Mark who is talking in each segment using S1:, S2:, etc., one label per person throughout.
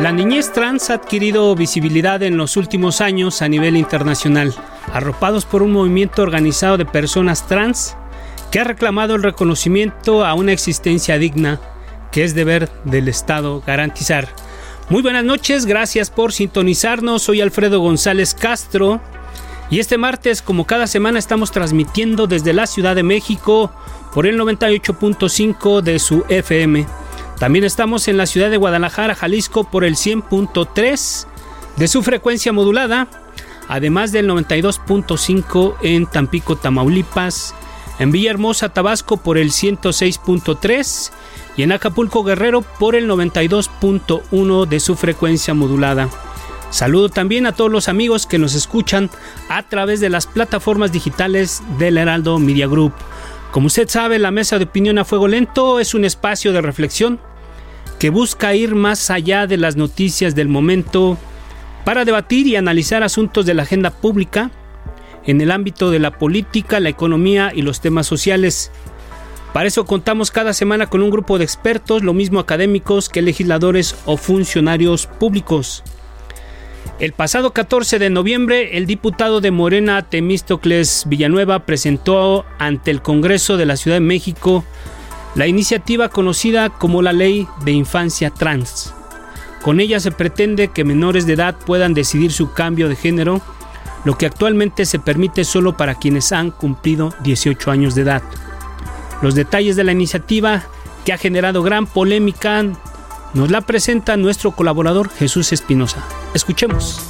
S1: La niñez trans ha adquirido visibilidad en los últimos años a nivel internacional, arropados por un movimiento organizado de personas trans que ha reclamado el reconocimiento a una existencia digna que es deber del Estado garantizar. Muy buenas noches, gracias por sintonizarnos. Soy Alfredo González Castro y este martes, como cada semana, estamos transmitiendo desde la Ciudad de México por el 98.5 de su FM. También estamos en la ciudad de Guadalajara, Jalisco, por el 100.3 de su frecuencia modulada, además del 92.5 en Tampico, Tamaulipas, en Villahermosa, Tabasco, por el 106.3 y en Acapulco, Guerrero, por el 92.1 de su frecuencia modulada. Saludo también a todos los amigos que nos escuchan a través de las plataformas digitales del Heraldo Media Group. Como usted sabe, la mesa de opinión a fuego lento es un espacio de reflexión que busca ir más allá de las noticias del momento para debatir y analizar asuntos de la agenda pública en el ámbito de la política, la economía y los temas sociales. Para eso contamos cada semana con un grupo de expertos, lo mismo académicos que legisladores o funcionarios públicos. El pasado 14 de noviembre, el diputado de Morena, Temístocles Villanueva, presentó ante el Congreso de la Ciudad de México la iniciativa conocida como la Ley de Infancia Trans. Con ella se pretende que menores de edad puedan decidir su cambio de género, lo que actualmente se permite solo para quienes han cumplido 18 años de edad. Los detalles de la iniciativa, que ha generado gran polémica, nos la presenta nuestro colaborador Jesús Espinosa. Escuchemos.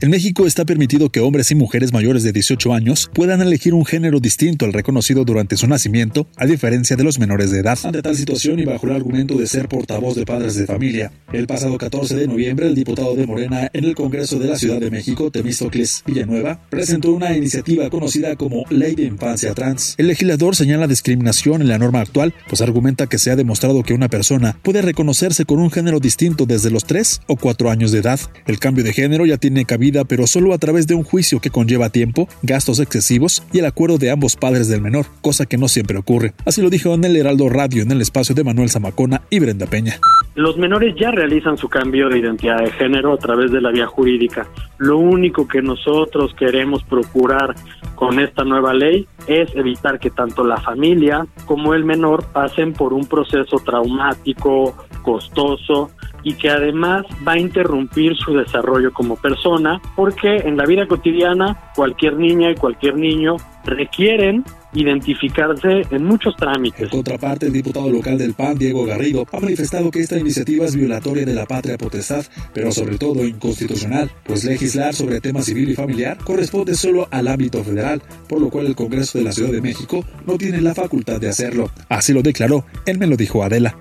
S2: En México está permitido que hombres y mujeres mayores de 18 años puedan elegir un género distinto al reconocido durante su nacimiento, a diferencia de los menores de edad. Ante tal situación y bajo el argumento de ser portavoz de padres de familia, el pasado 14 de noviembre el diputado de Morena en el Congreso de la Ciudad de México, Temístocles Villanueva, presentó una iniciativa conocida como Ley de Infancia Trans. El legislador señala discriminación en la norma actual, pues argumenta que se ha demostrado que una persona puede reconocerse con un género distinto desde los 3 o 4 años de edad. El cambio de género ya tiene cabida pero solo a través de un juicio que conlleva tiempo, gastos excesivos y el acuerdo de ambos padres del menor, cosa que no siempre ocurre. Así lo dijo en el Heraldo Radio en el espacio de Manuel Zamacona y Brenda Peña.
S3: Los menores ya realizan su cambio de identidad de género a través de la vía jurídica. Lo único que nosotros queremos procurar con esta nueva ley es evitar que tanto la familia como el menor pasen por un proceso traumático, costoso y que además va a interrumpir su desarrollo como persona porque en la vida cotidiana cualquier niña y cualquier niño requieren identificarse en muchos trámites.
S2: Por otra parte, el diputado local del PAN, Diego Garrido, ha manifestado que esta iniciativa es violatoria de la patria potestad, pero sobre todo inconstitucional, pues legislar sobre tema civil y familiar corresponde solo al ámbito federal, por lo cual el Congreso de la Ciudad de México no tiene la facultad de hacerlo. Así lo declaró, él me lo dijo Adela.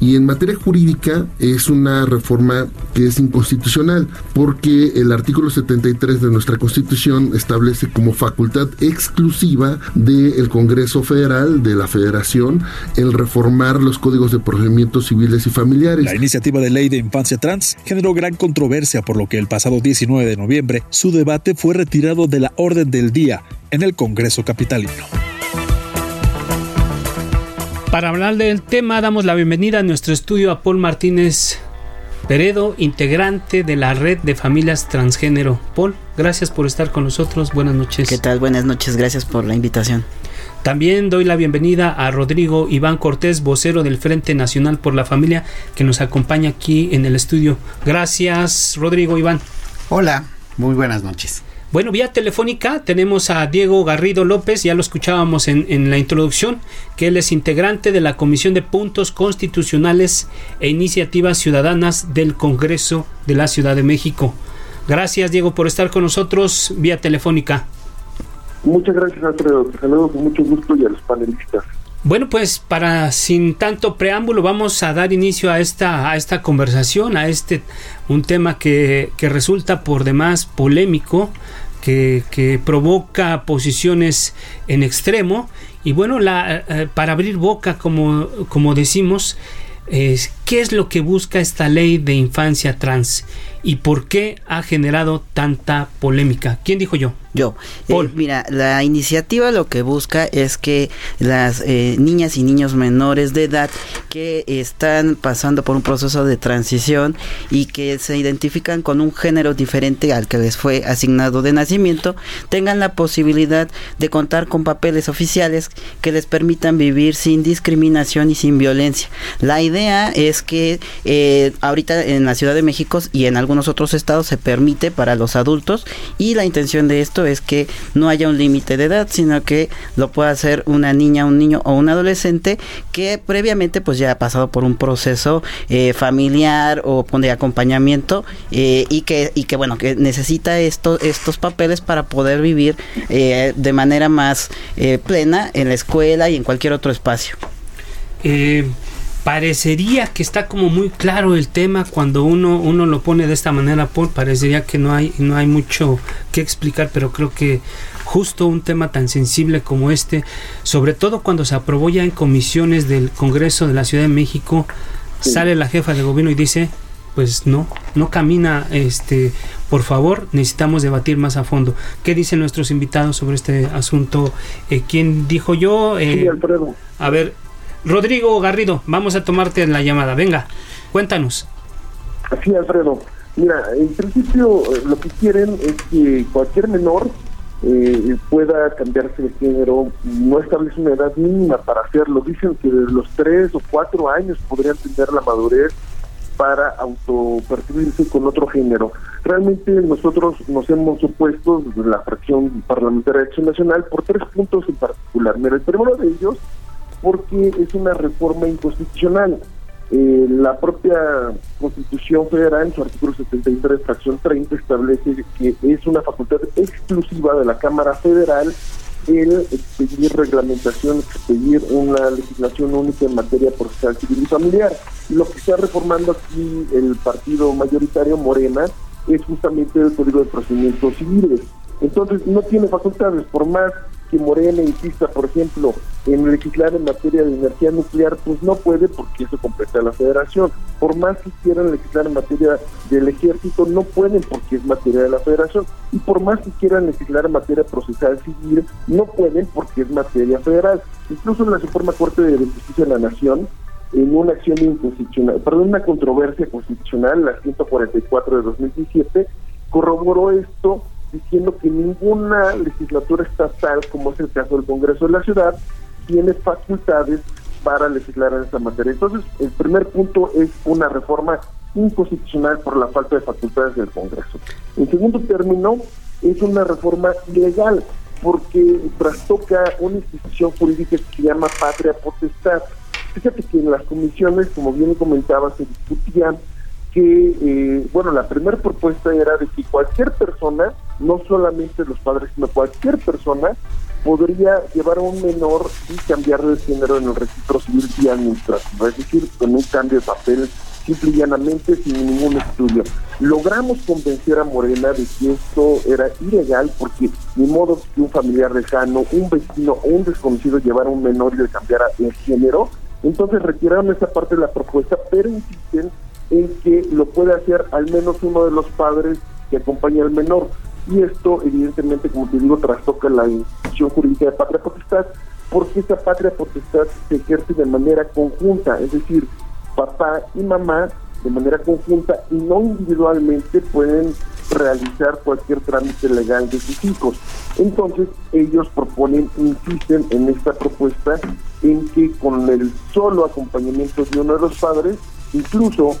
S4: Y en materia jurídica es una reforma que es inconstitucional porque el artículo 73 de nuestra Constitución establece como facultad exclusiva del Congreso Federal, de la Federación, el reformar los códigos de procedimientos civiles y familiares.
S2: La iniciativa de ley de infancia trans generó gran controversia por lo que el pasado 19 de noviembre su debate fue retirado de la orden del día en el Congreso Capitalino.
S1: Para hablar del tema, damos la bienvenida a nuestro estudio a Paul Martínez. Peredo, integrante de la red de familias transgénero. Paul, gracias por estar con nosotros. Buenas noches.
S5: ¿Qué tal? Buenas noches. Gracias por la invitación.
S1: También doy la bienvenida a Rodrigo Iván Cortés, vocero del Frente Nacional por la Familia, que nos acompaña aquí en el estudio. Gracias, Rodrigo Iván.
S6: Hola, muy buenas noches.
S1: Bueno, vía telefónica tenemos a Diego Garrido López, ya lo escuchábamos en, en, la introducción, que él es integrante de la Comisión de Puntos Constitucionales e Iniciativas Ciudadanas del Congreso de la Ciudad de México. Gracias, Diego, por estar con nosotros vía telefónica.
S7: Muchas gracias, Alfredo. Te saludo con mucho gusto y a los panelistas.
S1: Bueno, pues para sin tanto preámbulo vamos a dar inicio a esta, a esta conversación, a este un tema que, que resulta por demás polémico, que, provoca posiciones en extremo. Y bueno, la, eh, para abrir boca, como, como decimos, es qué es lo que busca esta ley de infancia trans y por qué ha generado tanta polémica. ¿Quién dijo yo?
S5: Yo. Eh, mira, la iniciativa lo que busca es que las eh, niñas y niños menores de edad que están pasando por un proceso de transición y que se identifican con un género diferente al que les fue asignado de nacimiento, tengan la posibilidad de contar con papeles oficiales que les permitan vivir sin discriminación y sin violencia. La idea es que eh, ahorita en la Ciudad de México y en algunos otros estados se permite para los adultos y la intención de esto es que no haya un límite de edad, sino que lo pueda hacer una niña, un niño o un adolescente que previamente pues ya ha pasado por un proceso eh, familiar o de acompañamiento eh, y que y que bueno que necesita estos estos papeles para poder vivir eh, de manera más plena en la escuela y en cualquier otro espacio.
S1: Parecería que está como muy claro el tema cuando uno, uno lo pone de esta manera, Paul, parecería que no hay, no hay mucho que explicar, pero creo que justo un tema tan sensible como este, sobre todo cuando se aprobó ya en comisiones del Congreso de la Ciudad de México, sale la jefa de gobierno y dice, pues no, no camina, este, por favor, necesitamos debatir más a fondo. ¿Qué dicen nuestros invitados sobre este asunto? Eh, ¿Quién dijo yo?
S7: Eh.
S1: A ver, Rodrigo Garrido, vamos a tomarte la llamada. Venga, cuéntanos.
S7: Así, Alfredo. Mira, en principio eh, lo que quieren es que cualquier menor eh, pueda cambiarse de género, no establece una edad mínima para hacerlo. Dicen que desde los tres o cuatro años podrían tener la madurez para autopercibirse con otro género. Realmente nosotros nos hemos opuesto desde la fracción parlamentaria de Acción Nacional por tres puntos en particular. Mira, el primero de ellos porque es una reforma inconstitucional. Eh, la propia Constitución Federal, en su artículo 73, fracción 30, establece que es una facultad exclusiva de la Cámara Federal el expedir reglamentación, expedir una legislación única en materia procesal civil y familiar. Lo que está reformando aquí el partido mayoritario Morena es justamente el Código de Procedimientos Civiles. Entonces no tiene facultades, por más que Morena insista, por ejemplo, en legislar en materia de energía nuclear, pues no puede porque eso completa la federación. Por más que quieran legislar en materia del ejército, no pueden porque es materia de la federación. Y por más que quieran legislar en materia procesal civil, no pueden porque es materia federal. Incluso en la Suprema Corte de Justicia de la Nación, en una acción inconstitucional, perdón, una controversia constitucional, la 144 de 2017, corroboró esto diciendo que ninguna legislatura estatal, como es el caso del Congreso de la Ciudad, tiene facultades para legislar en esta materia. Entonces, el primer punto es una reforma inconstitucional por la falta de facultades del Congreso. En segundo término, es una reforma ilegal porque trastoca una institución jurídica que se llama patria potestad. Fíjate que en las comisiones, como bien comentaba, se discutían que, eh, bueno, la primera propuesta era de que cualquier persona, no solamente los padres, sino cualquier persona, podría llevar a un menor y cambiar de género en el registro civil y administrativo, es decir, con un cambio de papel simple y llanamente sin ningún estudio. Logramos convencer a Morena de que esto era ilegal porque ni modo que un familiar lejano, un vecino o un desconocido llevara a un menor y le cambiara el género. Entonces retiraron esa parte de la propuesta, pero insisten en que lo puede hacer al menos uno de los padres que acompaña al menor. Y esto, evidentemente, como te digo, trastoca la institución jurídica de patria potestad, porque esa patria potestad se ejerce de manera conjunta, es decir, papá y mamá de manera conjunta y no individualmente pueden realizar cualquier trámite legal de sus hijos. Entonces ellos proponen, insisten en esta propuesta en que con el solo acompañamiento de uno de los padres, incluso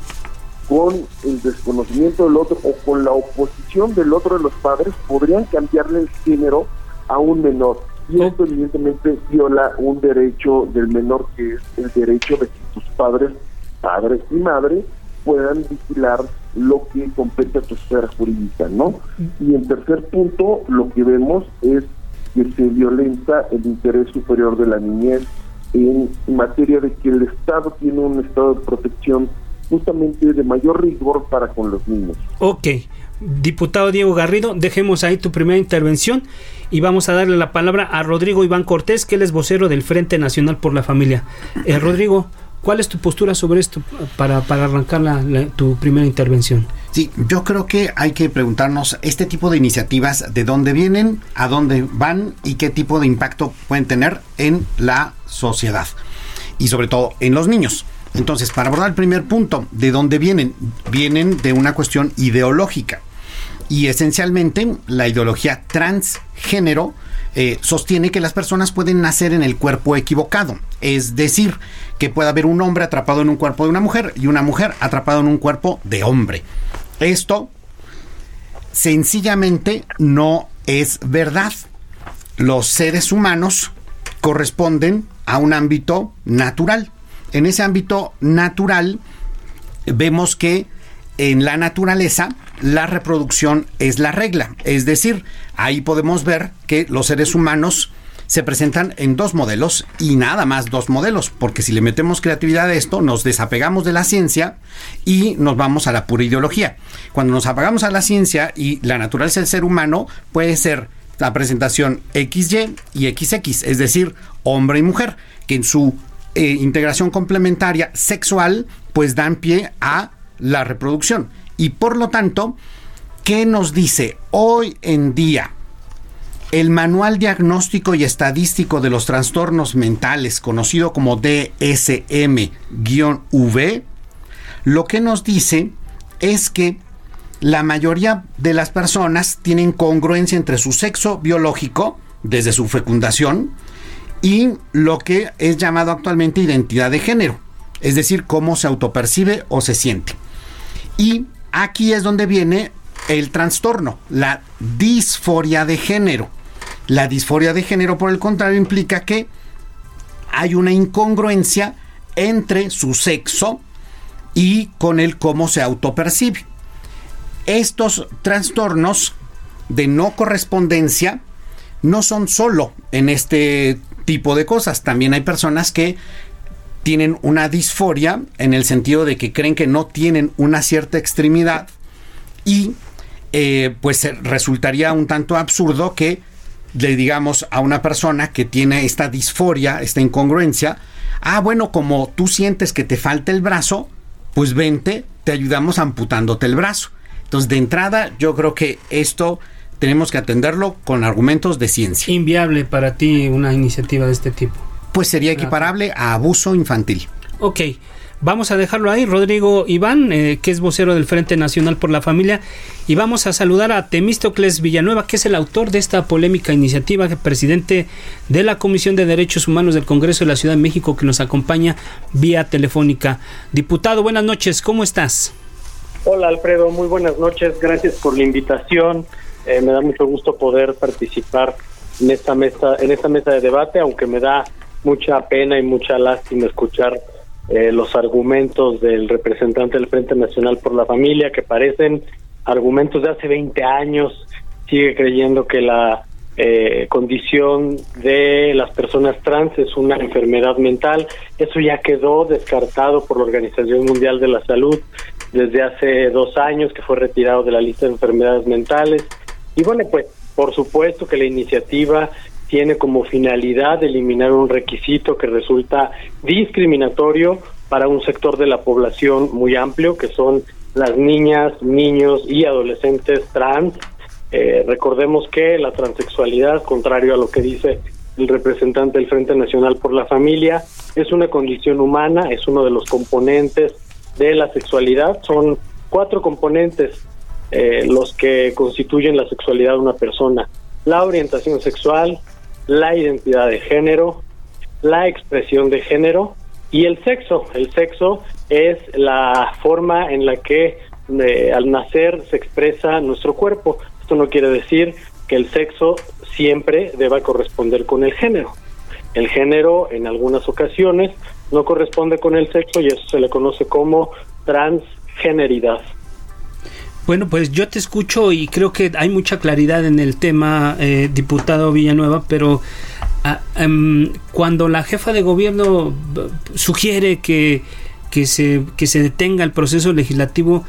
S7: con el desconocimiento del otro o con la oposición del otro de los padres, podrían cambiarle el género a un menor. Y esto evidentemente viola un derecho del menor que es el derecho de que sus padres, padres y madres, puedan vigilar lo que compete a su esfera jurídica, ¿no? Y en tercer punto, lo que vemos es que se violenta el interés superior de la niñez en materia de que el Estado tiene un estado de protección justamente de mayor rigor para con los niños.
S1: Ok, diputado Diego Garrido, dejemos ahí tu primera intervención y vamos a darle la palabra a Rodrigo Iván Cortés, que él es vocero del Frente Nacional por la Familia. Eh, Rodrigo, ¿cuál es tu postura sobre esto para, para arrancar tu primera intervención?
S6: Sí, yo creo que hay que preguntarnos este tipo de iniciativas, de dónde vienen, a dónde van y qué tipo de impacto pueden tener en la sociedad y sobre todo en los niños. Entonces, para abordar el primer punto, ¿de dónde vienen? Vienen de una cuestión ideológica. Y esencialmente la ideología transgénero eh, sostiene que las personas pueden nacer en el cuerpo equivocado. Es decir, que puede haber un hombre atrapado en un cuerpo de una mujer y una mujer atrapado en un cuerpo de hombre. Esto sencillamente no es verdad. Los seres humanos corresponden a un ámbito natural. En ese ámbito natural vemos que en la naturaleza la reproducción es la regla. Es decir, ahí podemos ver que los seres humanos se presentan en dos modelos y nada más dos modelos, porque si le metemos creatividad a esto, nos desapegamos de la ciencia y nos vamos a la pura ideología. Cuando nos apagamos a la ciencia y la naturaleza del ser humano puede ser la presentación XY y XX, es decir, hombre y mujer, que en su eh, integración complementaria sexual pues dan pie a la reproducción. Y por lo tanto, ¿qué nos dice hoy en día? El Manual Diagnóstico y Estadístico de los Trastornos Mentales, conocido como DSM-V, lo que nos dice es que la mayoría de las personas tienen congruencia entre su sexo biológico, desde su fecundación, y lo que es llamado actualmente identidad de género, es decir, cómo se autopercibe o se siente. Y aquí es donde viene el trastorno, la disforia de género. La disforia de género, por el contrario, implica que hay una incongruencia entre su sexo y con el cómo se autopercibe. Estos trastornos de no correspondencia no son solo en este tipo de cosas, también hay personas que tienen una disforia en el sentido de que creen que no tienen una cierta extremidad y eh, pues resultaría un tanto absurdo que le digamos a una persona que tiene esta disforia, esta incongruencia, ah, bueno, como tú sientes que te falta el brazo, pues vente, te ayudamos amputándote el brazo. Entonces, de entrada, yo creo que esto tenemos que atenderlo con argumentos de ciencia.
S1: Inviable para ti una iniciativa de este tipo
S6: pues sería equiparable a abuso infantil.
S1: Ok, vamos a dejarlo ahí. Rodrigo Iván, eh, que es vocero del Frente Nacional por la Familia, y vamos a saludar a Temístocles Villanueva, que es el autor de esta polémica iniciativa, presidente de la Comisión de Derechos Humanos del Congreso de la Ciudad de México, que nos acompaña vía telefónica. Diputado, buenas noches, ¿cómo estás?
S3: Hola Alfredo, muy buenas noches, gracias por la invitación. Eh, me da mucho gusto poder participar en esta mesa, en esta mesa de debate, aunque me da mucha pena y mucha lástima escuchar eh, los argumentos del representante del Frente Nacional por la Familia, que parecen argumentos de hace 20 años, sigue creyendo que la eh, condición de las personas trans es una enfermedad mental. Eso ya quedó descartado por la Organización Mundial de la Salud desde hace dos años, que fue retirado de la lista de enfermedades mentales. Y bueno, pues por supuesto que la iniciativa tiene como finalidad eliminar un requisito que resulta discriminatorio para un sector de la población muy amplio, que son las niñas, niños y adolescentes trans. Eh, recordemos que la transexualidad, contrario a lo que dice el representante del Frente Nacional por la Familia, es una condición humana, es uno de los componentes de la sexualidad. Son cuatro componentes eh, los que constituyen la sexualidad de una persona. La orientación sexual, la identidad de género, la expresión de género y el sexo. El sexo es la forma en la que eh, al nacer se expresa nuestro cuerpo. Esto no quiere decir que el sexo siempre deba corresponder con el género. El género en algunas ocasiones no corresponde con el sexo y eso se le conoce como transgeneridad.
S1: Bueno, pues yo te escucho y creo que hay mucha claridad en el tema, eh, diputado Villanueva, pero ah, em, cuando la jefa de gobierno sugiere que, que, se, que se detenga el proceso legislativo,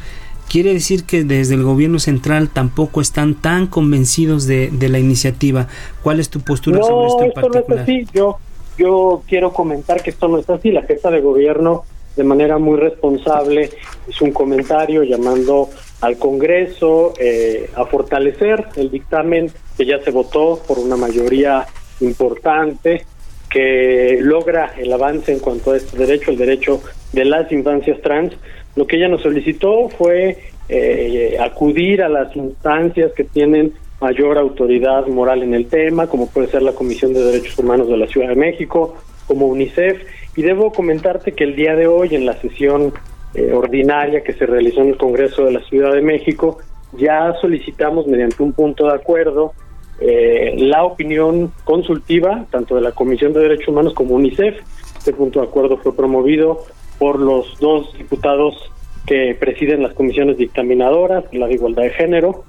S1: quiere decir que desde el gobierno central tampoco están tan convencidos de, de la iniciativa. ¿Cuál es tu postura sobre esto en particular?
S3: No, es así. Yo, yo quiero comentar que esto no es así. La jefa de gobierno, de manera muy responsable, hizo un comentario llamando al Congreso eh, a fortalecer el dictamen que ya se votó por una mayoría importante que logra el avance en cuanto a este derecho, el derecho de las infancias trans. Lo que ella nos solicitó fue eh, acudir a las instancias que tienen mayor autoridad moral en el tema, como puede ser la Comisión de Derechos Humanos de la Ciudad de México, como UNICEF. Y debo comentarte que el día de hoy, en la sesión eh, ordinaria que se realizó en el Congreso de la Ciudad de México, ya solicitamos mediante un punto de acuerdo eh, la opinión consultiva tanto de la Comisión de Derechos Humanos como UNICEF. Este punto de acuerdo fue promovido por los dos diputados que presiden las comisiones dictaminadoras, la de igualdad de género,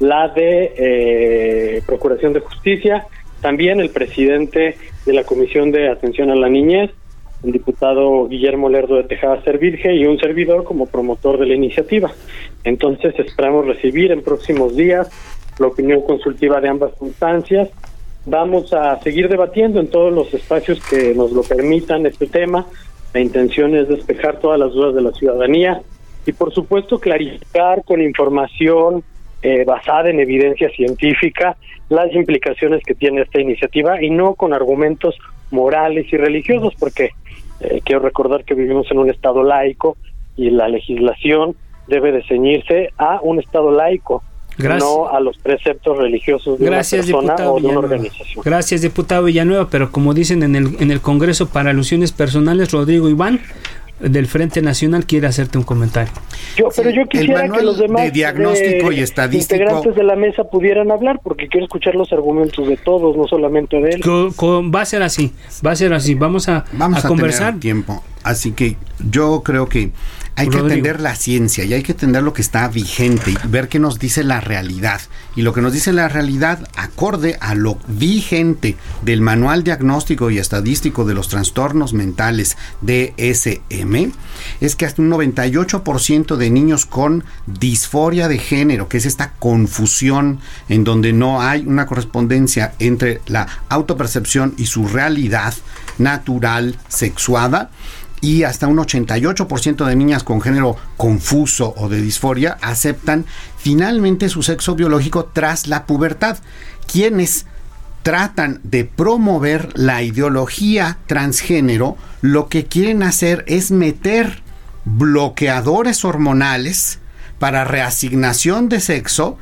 S3: la de eh, Procuración de Justicia, también el presidente de la Comisión de Atención a la Niñez el diputado Guillermo Lerdo de Tejada Servirge y un servidor como promotor de la iniciativa. Entonces esperamos recibir en próximos días la opinión consultiva de ambas instancias. Vamos a seguir debatiendo en todos los espacios que nos lo permitan este tema. La intención es despejar todas las dudas de la ciudadanía y por supuesto clarificar con información eh, basada en evidencia científica las implicaciones que tiene esta iniciativa y no con argumentos morales y religiosos, porque eh, quiero recordar que vivimos en un Estado laico y la legislación debe de ceñirse a un Estado laico, no a los preceptos religiosos de
S1: Gracias,
S3: una persona o de una
S1: Villanueva.
S3: organización.
S1: Gracias, diputado Villanueva, pero como dicen en el, en el Congreso para alusiones personales, Rodrigo Iván del Frente Nacional quiere hacerte un comentario.
S3: Yo, pero yo quisiera que los demás
S6: de diagnóstico
S3: eh,
S6: y estadístico-
S3: integrantes de la mesa pudieran hablar, porque quiero escuchar los argumentos de todos, no solamente de él.
S1: Va a ser así, va a ser así. Vamos a,
S6: Vamos
S1: a
S6: a,
S1: conversar.
S6: tener tiempo. Así que yo creo que hay que entender la ciencia y hay que entender lo que está vigente y ver qué nos dice la realidad. Y lo que nos dice la realidad, acorde a lo vigente del Manual Diagnóstico y Estadístico de los Trastornos Mentales DSM, es que hasta un 98% de niños con disforia de género, que es esta confusión en donde no hay una correspondencia entre la autopercepción y su realidad natural sexuada, y hasta un 88% de niñas con género confuso o de disforia aceptan finalmente su sexo biológico tras la pubertad. Quienes tratan de promover la ideología transgénero, lo que quieren hacer es meter bloqueadores hormonales para reasignación de sexo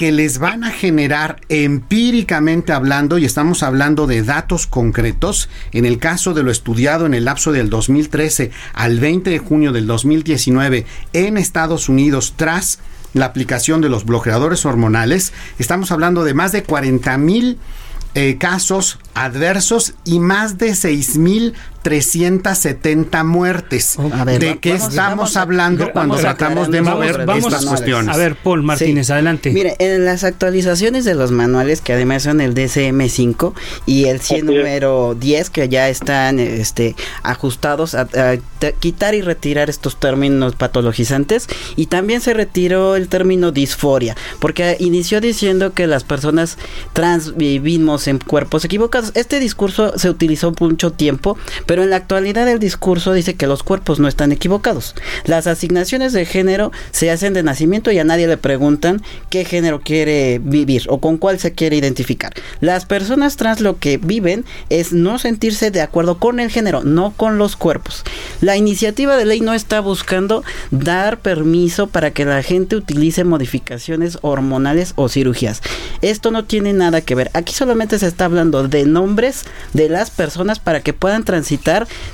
S6: que les van a generar empíricamente hablando, y estamos hablando de datos concretos, en el caso de lo estudiado en el lapso del 2013 al 20 de junio del 2019 en Estados Unidos tras la aplicación de los bloqueadores hormonales, estamos hablando de más de 40 mil eh, casos adversos y más de 6.370 muertes.
S5: A ver,
S6: ¿De
S5: va-
S6: qué
S5: vamos-
S6: estamos
S5: vamos
S6: hablando cuando
S5: vamos
S6: tratamos de mover
S1: vamos-
S6: estas cuestiones?
S1: A ver, Paul Martínez,
S5: Sí.
S1: adelante.
S5: Mire, en las actualizaciones de los manuales, que además son el DCM5 y el 100
S3: Así es.
S5: número 10, que ya están este, ajustados a, quitar y retirar estos términos patologizantes, y también se retiró el término disforia, porque inició diciendo que las personas trans vivimos en cuerpos equivocados. Este discurso se utilizó mucho tiempo, Pero en la actualidad el discurso dice que los cuerpos no están equivocados. Las asignaciones de género se hacen de nacimiento y a nadie le preguntan qué género quiere vivir o con cuál se quiere identificar. Las personas trans lo que viven es no sentirse de acuerdo con el género, no con los cuerpos. La iniciativa de ley no está buscando dar permiso para que la gente utilice modificaciones hormonales o cirugías. Esto no tiene nada que ver. Aquí solamente se está hablando de nombres de las personas para que puedan transitar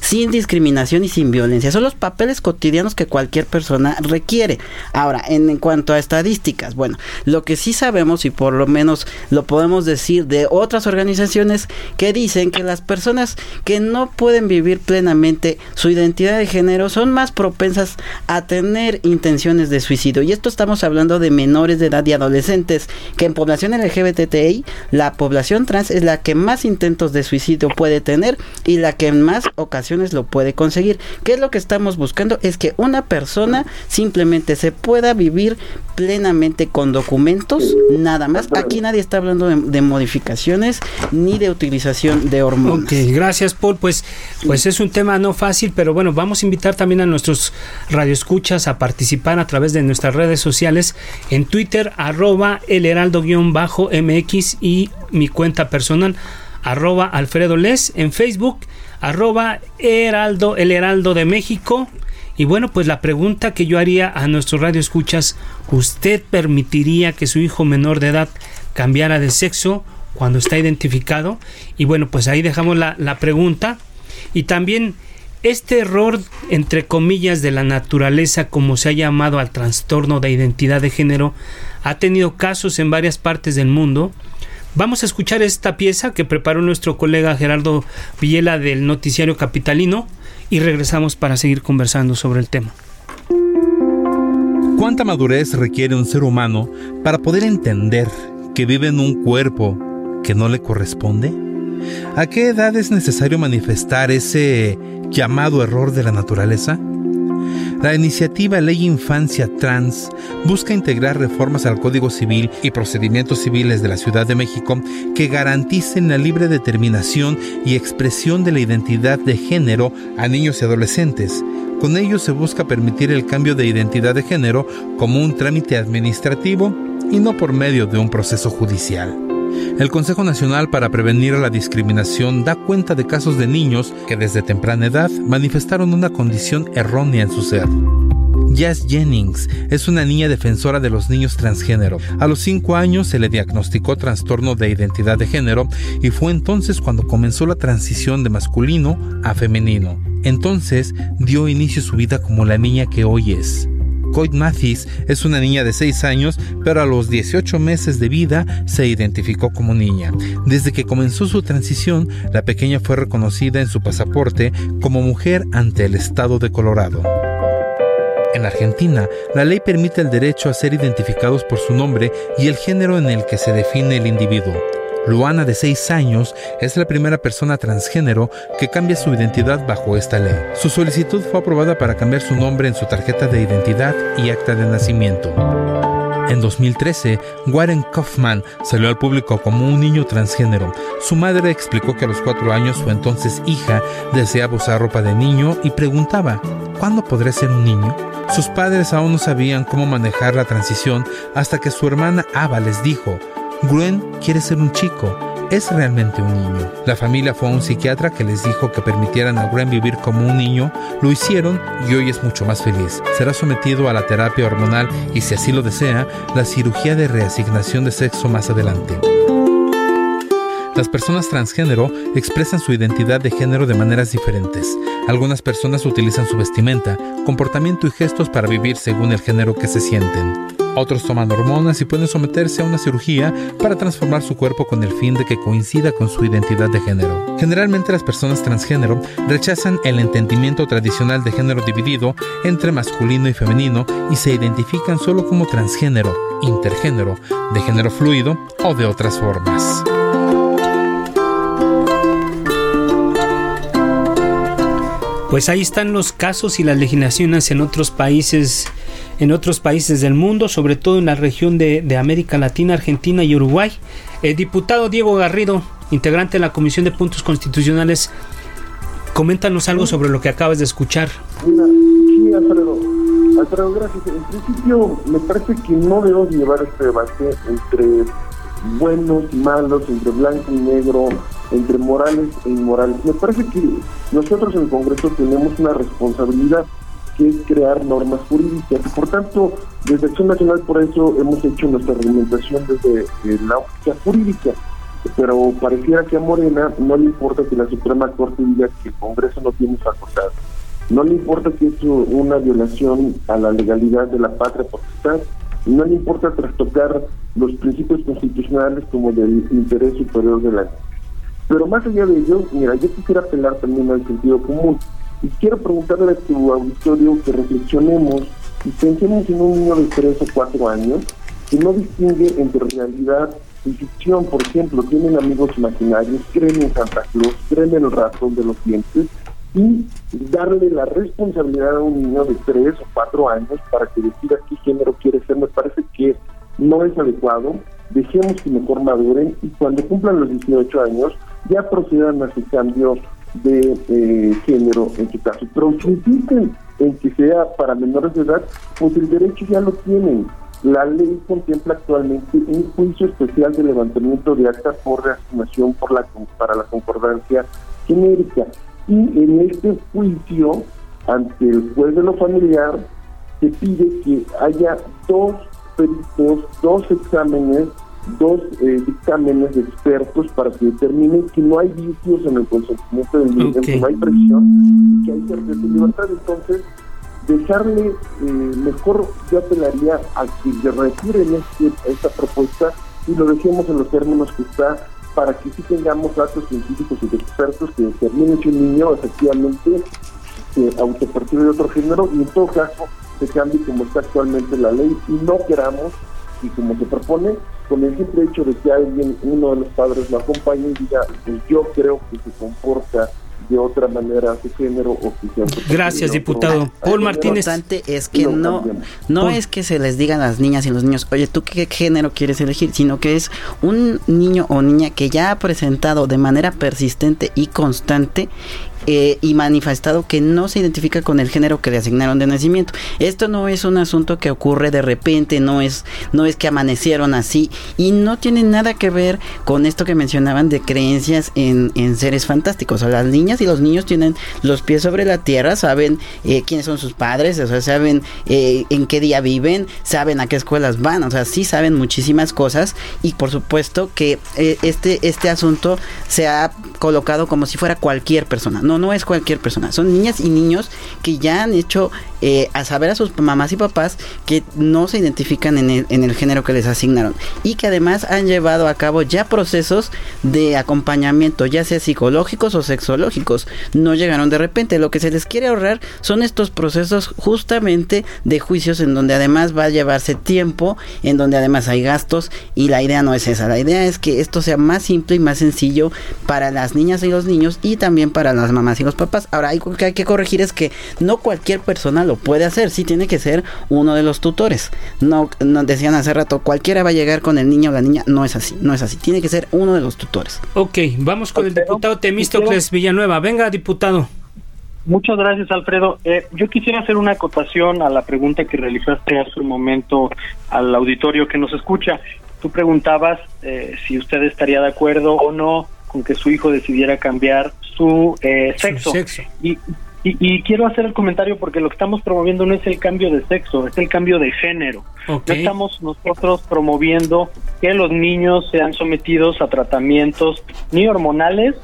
S5: sin discriminación y sin violencia. Son los papeles cotidianos que cualquier persona requiere. Ahora, en, cuanto a estadísticas, bueno, lo que sí sabemos y por lo menos lo podemos decir de otras organizaciones que dicen que las personas que no pueden vivir plenamente su identidad de género son más propensas a tener intenciones de suicidio. Y esto estamos hablando de menores de edad y adolescentes, que en población LGBTI, la población trans es la que más intentos de suicidio puede tener y la que en ocasiones lo puede conseguir. ¿Qué es lo que estamos buscando? Es que una persona simplemente se pueda vivir plenamente con documentos, nada más. Aquí nadie está hablando de, modificaciones ni de utilización de hormonas.
S1: Ok, gracias Paul. Pues, pues es un tema no fácil, pero bueno, vamos a invitar también a nuestros radioescuchas a participar a través de nuestras redes sociales en Twitter, arroba el heraldo-mx y mi cuenta personal, arroba Alfredo Les, en Facebook, arroba Heraldo, el Heraldo de México. Y bueno, pues la pregunta que yo haría a nuestros radioescuchas, ¿usted permitiría que su hijo menor de edad cambiara de sexo cuando está identificado? Y bueno, pues ahí dejamos la, la pregunta. Y también este error, entre comillas, de la naturaleza, como se ha llamado al trastorno de identidad de género, ha tenido casos en varias partes del mundo. Vamos a escuchar esta pieza que preparó nuestro colega Gerardo Villela del Noticiario Capitalino y regresamos para seguir conversando sobre el tema.
S8: ¿Cuánta madurez requiere un ser humano para poder entender que vive en un cuerpo que no le corresponde? ¿A qué edad es necesario manifestar ese llamado error de la naturaleza? La iniciativa Ley Infancia Trans busca integrar reformas al Código Civil y procedimientos civiles de la Ciudad de México que garanticen la libre determinación y expresión de la identidad de género a niños y adolescentes. Con ello se busca permitir el cambio de identidad de género como un trámite administrativo y no por medio de un proceso judicial. El Consejo Nacional para Prevenir la Discriminación da cuenta de casos de niños que desde temprana edad manifestaron una condición errónea en su ser. Jazz Jennings es una niña defensora de los niños transgénero. A los 5 años se le diagnosticó trastorno de identidad de género y fue entonces cuando comenzó la transición de masculino a femenino. Entonces dio inicio su vida como la niña que hoy es. Coit Mathis es una niña de 6 años, pero a los 18 meses de vida se identificó como niña. Desde que comenzó su transición, la pequeña fue reconocida en su pasaporte como mujer ante el estado de Colorado. En Argentina, la ley permite el derecho a ser identificados por su nombre y el género en el que se define el individuo. Luana, de 6 años, es la primera persona transgénero que cambia su identidad bajo esta ley. Su solicitud fue aprobada para cambiar su nombre en su tarjeta de identidad y acta de nacimiento. En 2013, Warren Kaufman salió al público como un niño transgénero. Su madre explicó que a los cuatro años su entonces hija deseaba usar ropa de niño y preguntaba, ¿cuándo podré ser un niño? Sus padres aún no sabían cómo manejar la transición hasta que su hermana Ava les dijo, Gwen quiere ser un chico, es realmente un niño. La familia fue a un psiquiatra que les dijo que permitieran a Gwen vivir como un niño, lo hicieron y hoy es mucho más feliz. Será sometido a la terapia hormonal y si así lo desea, la cirugía de reasignación de sexo más adelante. Las personas transgénero expresan su identidad de género de maneras diferentes. Algunas personas utilizan su vestimenta, comportamiento y gestos para vivir según el género que se sienten. Otros toman hormonas y pueden someterse a una cirugía para transformar su cuerpo con el fin de que coincida con su identidad de género. Generalmente las personas transgénero rechazan el entendimiento tradicional de género dividido entre masculino y femenino y se identifican solo como transgénero, intergénero, de género fluido o de otras formas.
S1: Pues ahí están los casos y las legislaciones en otros países, en otros países del mundo, sobre todo en la región de, América Latina, Argentina y Uruguay. El diputado Diego Garrido, integrante de la Comisión de Puntos Constitucionales, Coméntanos algo sobre lo que acabas de escuchar.
S7: Mira, sí, Alfredo. Alfredo, gracias. En principio, me parece que no debemos llevar este debate entre buenos y malos, entre blanco y negro, entre morales e inmorales. Me parece que nosotros en el Congreso tenemos una responsabilidad que es crear normas jurídicas. Por tanto, desde Acción Nacional por eso hemos hecho nuestra argumentación desde eh, la óptica jurídica. Pero pareciera que a Morena no le importa que la Suprema Corte diga que el Congreso no tiene facultad. No le importa que es una violación a la legalidad de la patria potestad. No le importa trastocar los principios constitucionales como del interés superior de la Pero más allá de ello, mira, yo quisiera apelar también al sentido común. Y quiero preguntarle a tu auditorio que reflexionemos y pensemos en un niño de 3 o 4 años que no distingue entre realidad y ficción. Por ejemplo, tienen amigos imaginarios, creen en Santa Claus, creen en el ratón de los dientes y darle la responsabilidad a un niño de 3 o 4 años para que decida qué género quiere ser, me parece que no es adecuado. Dejemos que mejor maduren y cuando cumplan los 18 años ya procedan a su cambio de eh, género en su caso. Pero si insisten en que sea para menores de edad, pues el derecho ya lo tienen. La ley contempla actualmente un juicio especial de levantamiento de acta por reasignación por la, para la concordancia genérica. Y en este juicio, ante el juez de lo familiar, se pide que haya dos peritos, dos exámenes dos eh, dictámenes de expertos para que determinen que no hay vicios en el consentimiento del niño, que no hay presión y que hay certeza y libertad. Entonces, dejarle, eh, mejor yo apelaría a que le retiren este, esta propuesta y lo dejemos en los términos que está para que sí tengamos datos científicos y de expertos que determinen si un niño efectivamente se autopercibe de otro género y en todo caso se cambie como está actualmente la ley y no queramos y como se propone con el simple hecho de que alguien, uno de los padres lo acompañe y diga, pues yo creo que se comporta de otra manera su género o que
S1: Gracias, diputado. Paul Martínez.
S5: Lo importante es que no, no es que se les diga a las niñas y los niños, oye, ¿tú qué género quieres elegir? Sino que es un niño o niña que ya ha presentado de manera persistente y constante eh, y manifestado que no se identifica con el género que le asignaron de nacimiento. Esto no es un asunto que ocurre de repente, no es, no es que amanecieron así y no tiene nada que ver con esto que mencionaban de creencias en, seres fantásticos. O las niñas y los niños tienen los pies sobre la tierra, saben eh, quiénes son sus padres, o sea, saben eh, en qué día viven, saben a qué escuelas van, o sea, sí saben muchísimas cosas y por supuesto que este, este asunto se ha colocado como si fuera cualquier persona. No, no, es cualquier persona. Son niñas y niños que ya han hecho eh, a saber a sus mamás y papás que no se identifican en el, en el género que les asignaron. Y que además han llevado a cabo ya procesos de acompañamiento, ya sea psicológicos o sexológicos. No llegaron de repente. Lo que se les quiere ahorrar son estos procesos justamente de juicios en donde además va a llevarse tiempo, en donde además hay gastos. Y la idea no es esa. La idea es que esto sea más simple y más sencillo para las niñas y los niños y también para las mamás y los papás. Ahora, hay que hay que corregir es que no cualquier persona lo puede hacer, sí tiene que ser uno de los tutores. No, nos decían hace rato, cualquiera va a llegar con el niño o la niña, no es así, no es así, tiene que ser uno de los tutores.
S1: Ok, vamos con el diputado Temístocles Villanueva. Venga, diputado.
S3: Muchas gracias, Alfredo. Eh, yo quisiera hacer una acotación a la pregunta que realizaste hace un momento al auditorio que nos escucha. Tú preguntabas eh, si usted estaría de acuerdo o no con que su hijo decidiera cambiar su, eh, sexo. Y, y, quiero hacer el comentario porque lo que estamos promoviendo no es el cambio de sexo, es el cambio de género. No estamos nosotros promoviendo que los niños sean sometidos a tratamientos ni hormonales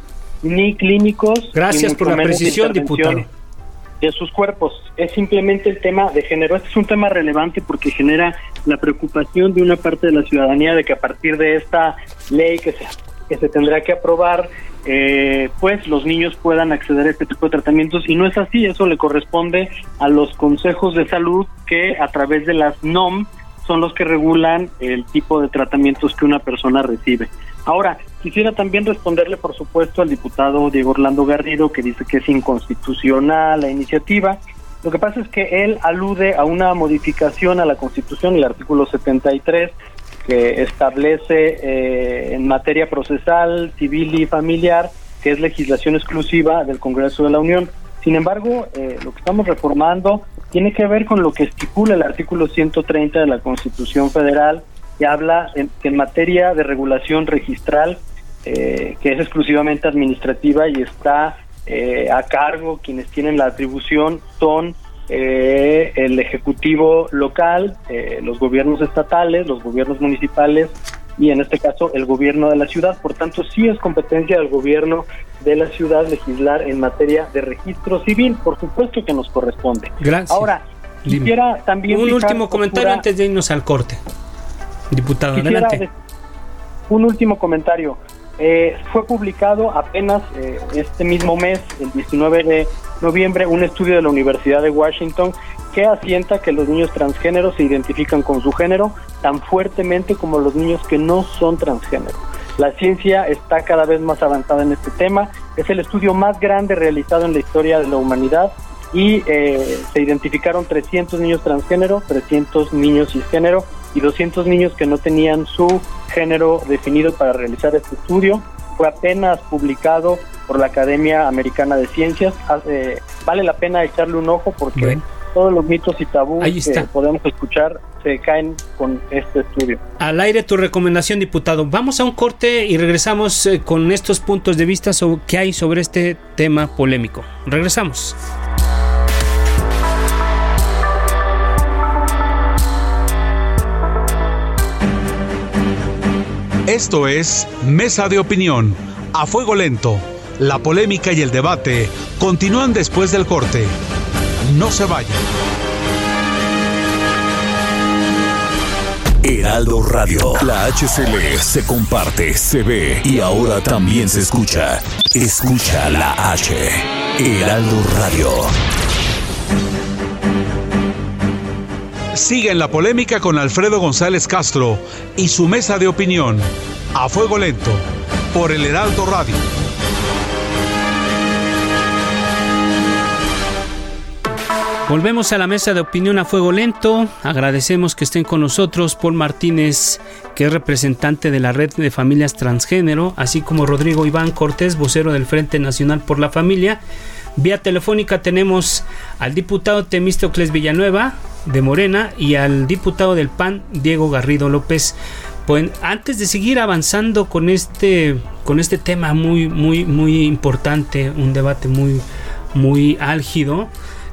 S3: ni clínicos.
S1: Gracias por la precisión, diputado.
S3: De sus cuerpos. Es simplemente el tema de género. Este es un tema relevante porque genera la preocupación de una parte de la ciudadanía de que a partir de esta ley que se que se tendrá que aprobar, eh, pues los niños puedan acceder a este tipo de tratamientos y no es así, eso le corresponde a los consejos de salud que a través de las NOM son los que regulan el tipo de tratamientos que una persona recibe. Ahora, quisiera también responderle, por supuesto, al diputado Diego Orlando Garrido, que dice que es inconstitucional la iniciativa. Lo que pasa es que él alude a una modificación a la Constitución, el artículo 73, que establece eh, en materia procesal, civil y familiar que es legislación exclusiva del Congreso de la Unión. Sin embargo, eh, lo que estamos reformando tiene que ver con lo que estipula el artículo 130 de la Constitución Federal, que habla en, que en materia de regulación registral, eh, que es exclusivamente administrativa y está eh, a cargo, quienes tienen la atribución son eh, el Ejecutivo local, eh, los gobiernos estatales, los gobiernos municipales y en este caso el gobierno de la ciudad. Por tanto, sí es competencia del gobierno de la ciudad legislar en materia de registro civil. Por supuesto que nos corresponde.
S1: Gracias.
S3: Ahora, quisiera también...
S1: Un último comentario
S3: postura-
S1: antes de irnos al corte. Diputado,
S3: Quisiera
S1: adelante.
S3: de- un último comentario. Eh, fue publicado apenas eh, este mismo mes, el 19 de noviembre, un estudio de la Universidad de Washington que asienta que los niños transgéneros se identifican con su género tan fuertemente como los niños que no son transgénero. La ciencia está cada vez más avanzada en este tema. Es el estudio más grande realizado en la historia de la humanidad y eh, se identificaron 300 niños transgénero, 300 niños cisgénero y 200 niños que no tenían su género definido para realizar este estudio. Fue apenas publicado por la Academia Americana de Ciencias. Ah, eh, vale la pena echarle un ojo porque
S1: Bueno.
S3: todos los mitos y tabús
S1: Ahí
S3: que podemos escuchar se caen con este estudio.
S1: Al aire tu recomendación, diputado. Vamos a un corte y regresamos eh, con estos puntos de vista sobre, que hay sobre este tema polémico. Regresamos.
S9: Esto es Mesa de Opinión, a fuego lento. La polémica y el debate continúan después del corte. No se vayan.
S10: Heraldo Radio. La HCL se comparte, se ve y ahora también se escucha. Escucha la H. Heraldo Radio.
S9: Sigue en la polémica con Alfredo González Castro y su mesa de opinión, a fuego lento, por el Heraldo Radio.
S1: Volvemos a la mesa de opinión a fuego lento. Agradecemos que estén con nosotros Paul Martínez, que es representante de la red de familias transgénero, así como Rodrigo Iván Cortés, vocero del Frente Nacional por la Familia. Vía telefónica tenemos al diputado Temístocles Villanueva de Morena y al diputado del PAN Diego Garrido López. Pues antes de seguir avanzando con este con este tema muy muy muy importante, un debate muy muy álgido,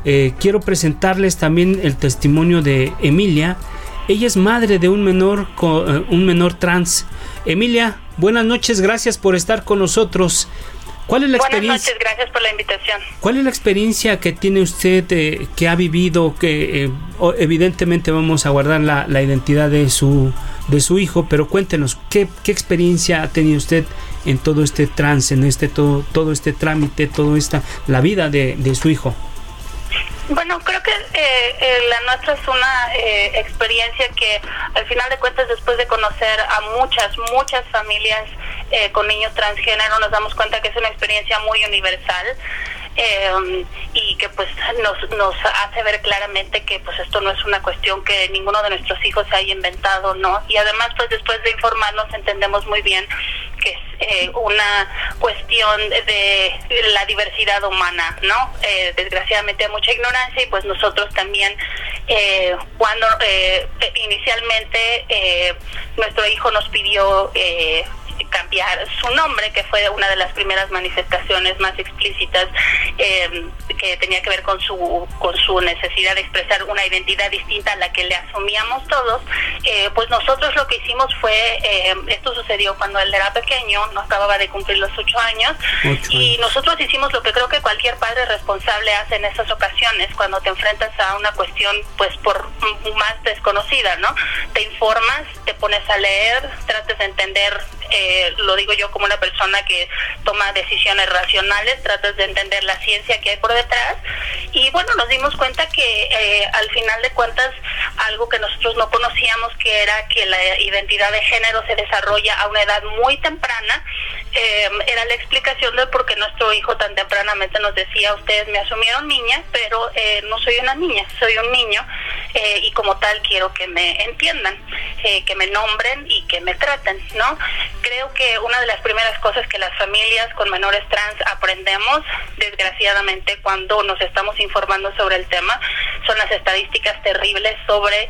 S1: eh, quiero presentarles también el testimonio de Emilia. Ella es madre de un menor, eh, un menor trans. Emilia, buenas noches, gracias por estar con nosotros. ¿Cuál es la
S11: Buenas
S1: experiencia?
S11: noches, gracias por la invitación.
S1: ¿Cuál es la experiencia que tiene usted, eh, que ha vivido? Que eh, evidentemente vamos a guardar la, la identidad de su de su hijo, pero cuéntenos qué, qué experiencia ha tenido usted en todo este trance, en este todo todo este trámite, todo esta la vida de, de su hijo.
S11: Bueno, creo que eh, eh, la nuestra es una eh, experiencia que al final de cuentas después de conocer a muchas, muchas familias eh, con niños transgénero nos damos cuenta que es una experiencia muy universal. eh, y que pues nos, nos hace ver claramente que pues esto no es una cuestión que ninguno de nuestros hijos se haya inventado, ¿no? Y además pues después de informarnos entendemos muy bien que es eh, una cuestión de la diversidad humana, ¿no? Eh, desgraciadamente hay mucha ignorancia y pues nosotros también eh, cuando eh, inicialmente eh, nuestro hijo nos pidió eh, cambiar su nombre, que fue una de las primeras manifestaciones más explícitas eh, que tenía que ver con su con su necesidad de expresar una identidad distinta a la que le asumíamos todos, eh, pues nosotros lo que hicimos fue, eh, esto sucedió cuando él era pequeño, no acababa de cumplir los ocho años,
S1: Ocho
S11: y nosotros hicimos lo que creo que cualquier padre responsable hace en esas ocasiones, cuando te enfrentas a una cuestión pues por más desconocida, ¿no? Te informas, te pones a leer, tratas de entender, eh, lo digo yo como una persona que toma decisiones racionales, tratas de entender la ciencia que hay por detrás y bueno, nos dimos cuenta que eh, al final de cuentas algo que nosotros no conocíamos que era que la identidad de género se desarrolla a una edad muy temprana, eh, era la explicación de por qué nuestro hijo tan tempranamente nos decía, ustedes me asumieron niña, pero eh, no soy una niña, soy un niño. eh, y como tal quiero que me entiendan, eh, que me nombren y que me traten, ¿no? Creo que una de las primeras cosas que las familias con menores trans aprendemos, desgraciadamente, cuando nos estamos informando sobre el tema, son las estadísticas terribles sobre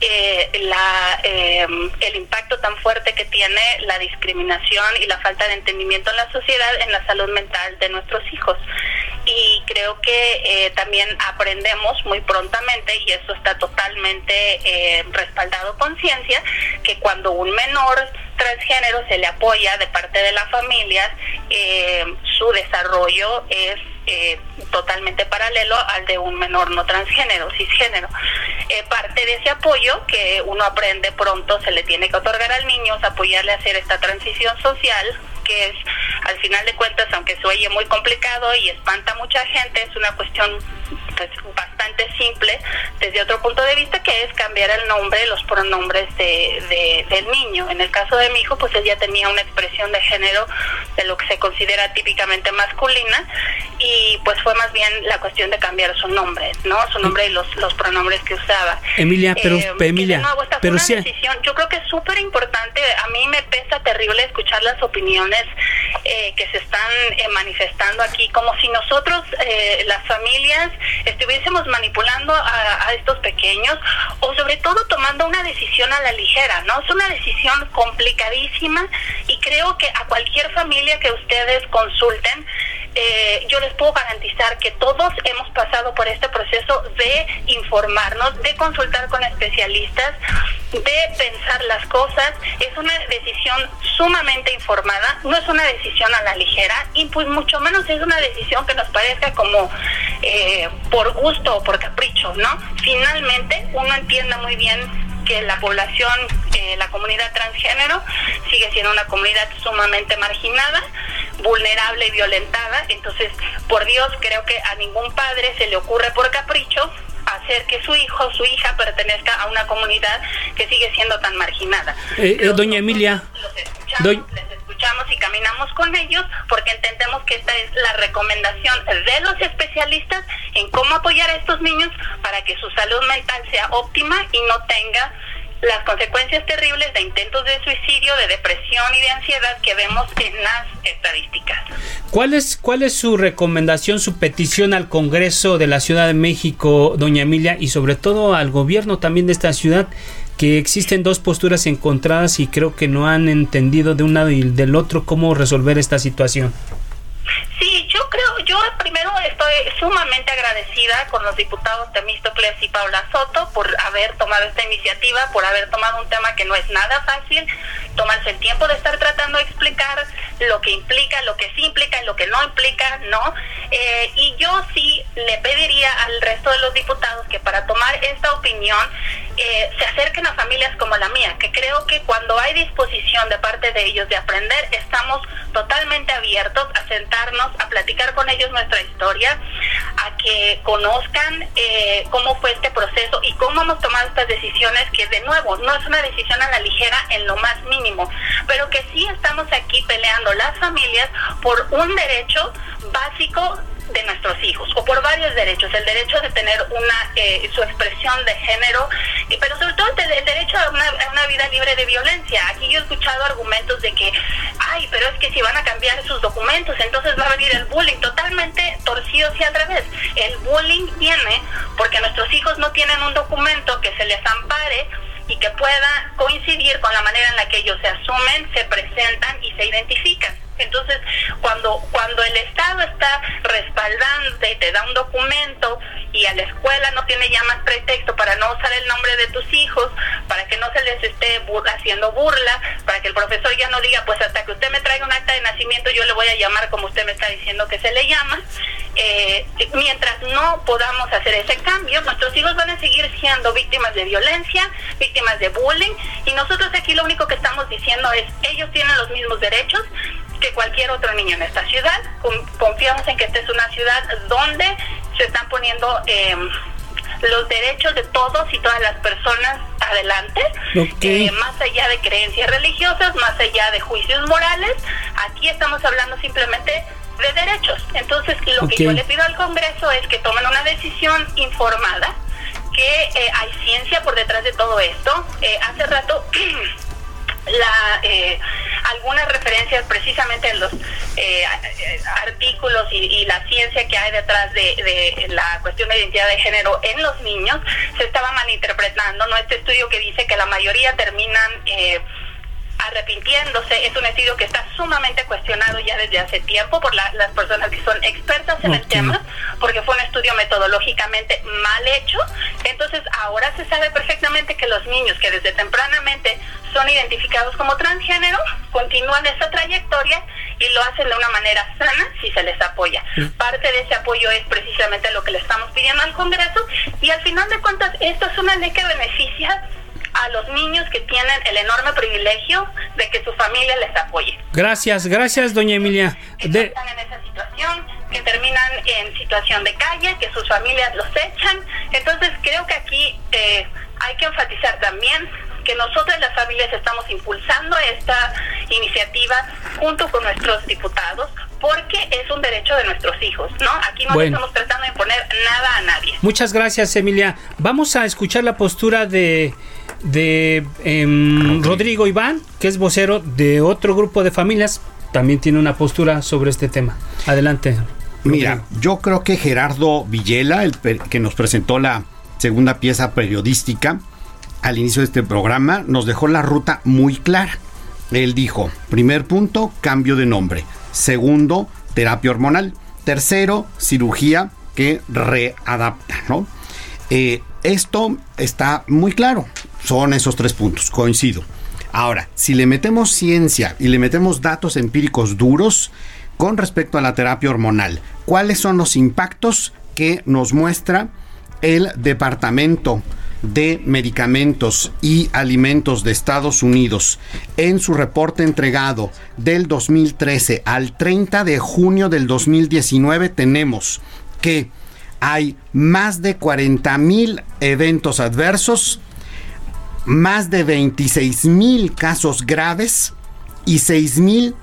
S11: eh, la, em, el impacto tan fuerte que tiene la discriminación y la falta de entendimiento en la sociedad en la salud mental de nuestros hijos. Y creo que eh, también aprendemos muy prontamente, y eso está totalmente eh, respaldado con ciencia, que cuando un menor transgénero se le apoya de parte de la familia, su desarrollo es eh, totalmente paralelo al de un menor no transgénero, cisgénero. Eh, parte de ese apoyo que uno aprende pronto se le tiene que otorgar al niño, es apoyarle a hacer esta transición social, que es, al final de cuentas, aunque se oye muy complicado y espanta a mucha gente, es una cuestión pues, bastante simple desde otro punto de vista, que es cambiar el nombre, los pronombres de, del niño. En el caso de mi hijo, pues él ya tenía una expresión de género de lo que se considera típicamente masculina y pues fue más bien la cuestión de cambiar su nombre, ¿no? Su nombre y los, los pronombres que usaba.
S1: Emilia, pero
S11: Eh,
S1: Emilia,
S11: de nuevo, esta fue
S1: pero
S11: una
S1: sí,
S11: decisión, yo creo que es súper importante, a mí me pesa terrible escuchar las opiniones eh, que se están eh, manifestando aquí, como si nosotros, eh, las familias, estuviésemos manipulando a, estos pequeños o sobre todo tomando una decisión a la ligera, ¿no? Es una decisión complicadísima y creo que a cualquier familia que ustedes consulten, eh, yo les puedo garantizar que todos hemos pasado por este proceso de informarnos, de consultar con especialistas, de pensar las cosas. Es una decisión sumamente informada, no es una decisión a la ligera y pues mucho menos es una decisión que nos parezca como eh, por gusto o por capricho, ¿no? Finalmente uno entiende muy bien que la población, eh, la comunidad transgénero sigue siendo una comunidad sumamente marginada, vulnerable y violentada. Entonces, por Dios, creo que a ningún padre se le ocurre por capricho hacer que su hijo, su hija pertenezca a una comunidad que sigue siendo tan marginada.
S1: eh, eh, doña Emilia, doy-
S11: Les escuchamos y caminamos con ellos porque entendemos que esta es la recomendación de los especialistas en cómo apoyar a estos niños para que su salud mental sea óptima y no tenga las consecuencias terribles de intentos de suicidio, de depresión y de ansiedad que vemos en las estadísticas.
S1: ¿cuál es, ¿cuál es su recomendación, su petición al Congreso de la Ciudad de México, doña Emilia, y sobre todo al gobierno también de esta ciudad? que existen dos posturas encontradas y creo que no han entendido de un lado y del otro cómo resolver esta situación.
S11: Sí, yo creo, yo primero estoy sumamente agradecida con los diputados Temístocles y Paula Soto por haber tomado esta iniciativa, por haber tomado un tema que no es nada fácil, tomarse el tiempo de estar tratando de explicar lo que implica, lo que sí implica y lo que no implica, ¿no? Eh, y yo sí le pediría al resto de los diputados que para tomar esta opinión eh, se acerquen a familias como la mía, que creo que cuando hay disposición de parte de ellos de aprender, estamos totalmente abiertos a sentarnos, a platicar con ellos nuestra historia, a que conozcan eh, cómo fue este proceso y cómo hemos tomado estas decisiones, que de nuevo no es una decisión a la ligera en lo más mínimo, pero que sí estamos aquí peleando las familias por un derecho básico de nuestros hijos o por varios derechos el derecho de tener una eh, su expresión de género pero sobre todo el, derecho a una, vida libre de violencia aquí yo he escuchado argumentos de que ay pero es que si van a cambiar sus documentos entonces va a venir el bullying totalmente torcido al revés el bullying viene porque nuestros hijos no tienen un documento que se les ampare y que pueda coincidir con la manera en la que ellos se asumen, se presentan y se identifican. Entonces, cuando cuando el Estado está respaldando y te da un documento y a la escuela no tiene ya más pretexto para no usar el nombre de tus hijos, para que no se les esté haciendo burla, para que el profesor ya no diga, pues hasta que usted me traiga un acta de nacimiento yo le voy a llamar como usted me está diciendo que se le llama, eh, mientras no podamos hacer ese cambio, nuestros hijos van a seguir siendo víctimas de violencia, víctimas de bullying, y nosotros aquí lo único que estamos diciendo es, ellos tienen los mismos derechos que cualquier otro niño en esta ciudad. Con- Confiamos en que esta es una ciudad donde se están poniendo eh, los derechos de todos y todas las personas adelante, eh, más allá de creencias religiosas, más allá de juicios morales. Aquí estamos hablando simplemente de derechos. Entonces, lo que yo le pido al Congreso es que tomen una decisión informada que eh, hay ciencia por detrás de todo esto. Eh, hace rato la, eh, algunas referencias precisamente en los eh, artículos y, la ciencia que hay detrás de, la cuestión de identidad de género en los niños se estaba malinterpretando. ¿no? Este estudio que dice que la mayoría terminan... Eh, arrepintiéndose. Es un estudio que está sumamente cuestionado ya desde hace tiempo por las personas que son expertas en el tema, porque fue un estudio metodológicamente mal hecho. Entonces ahora se sabe perfectamente que los niños que desde tempranamente son identificados como transgénero continúan esa trayectoria y lo hacen de una manera sana si se les apoya. Parte de ese apoyo es precisamente lo que le estamos pidiendo al Congreso y al final de cuentas esto es una ley que beneficia a los niños que tienen el enorme privilegio de que su familia les apoye.
S1: Gracias, gracias, doña Emilia.
S11: De... Están en esa situación, que terminan en situación de calle, que sus familias los echan. Entonces creo que aquí eh, hay que enfatizar también que nosotros las familias estamos impulsando esta iniciativa junto con nuestros diputados porque es un derecho de nuestros hijos, ¿no? Aquí no estamos tratando de poner nada a nadie.
S1: Muchas gracias, Emilia. Vamos a escuchar la postura de de em, Rodrigo Iván, que es vocero de otro grupo de familias, también tiene una postura sobre este tema. Adelante.
S6: Mira, yo creo que Gerardo Villela, el que nos presentó la segunda pieza periodística al inicio de este programa, nos dejó la ruta muy clara. Él dijo, primer punto, cambio de nombre. Segundo, terapia hormonal. Tercero, cirugía que readapta, ¿no? Eh, esto está muy claro. Son esos tres puntos, coincido. Ahora, si le metemos ciencia y le metemos datos empíricos duros con respecto a la terapia hormonal, ¿cuáles son los impactos que nos muestra el Departamento de Medicamentos y Alimentos de Estados Unidos en su reporte entregado del 2013 al 30 de junio del 2019 tenemos que hay más de 40 mil eventos adversos, más de 26 mil casos graves y 6 mil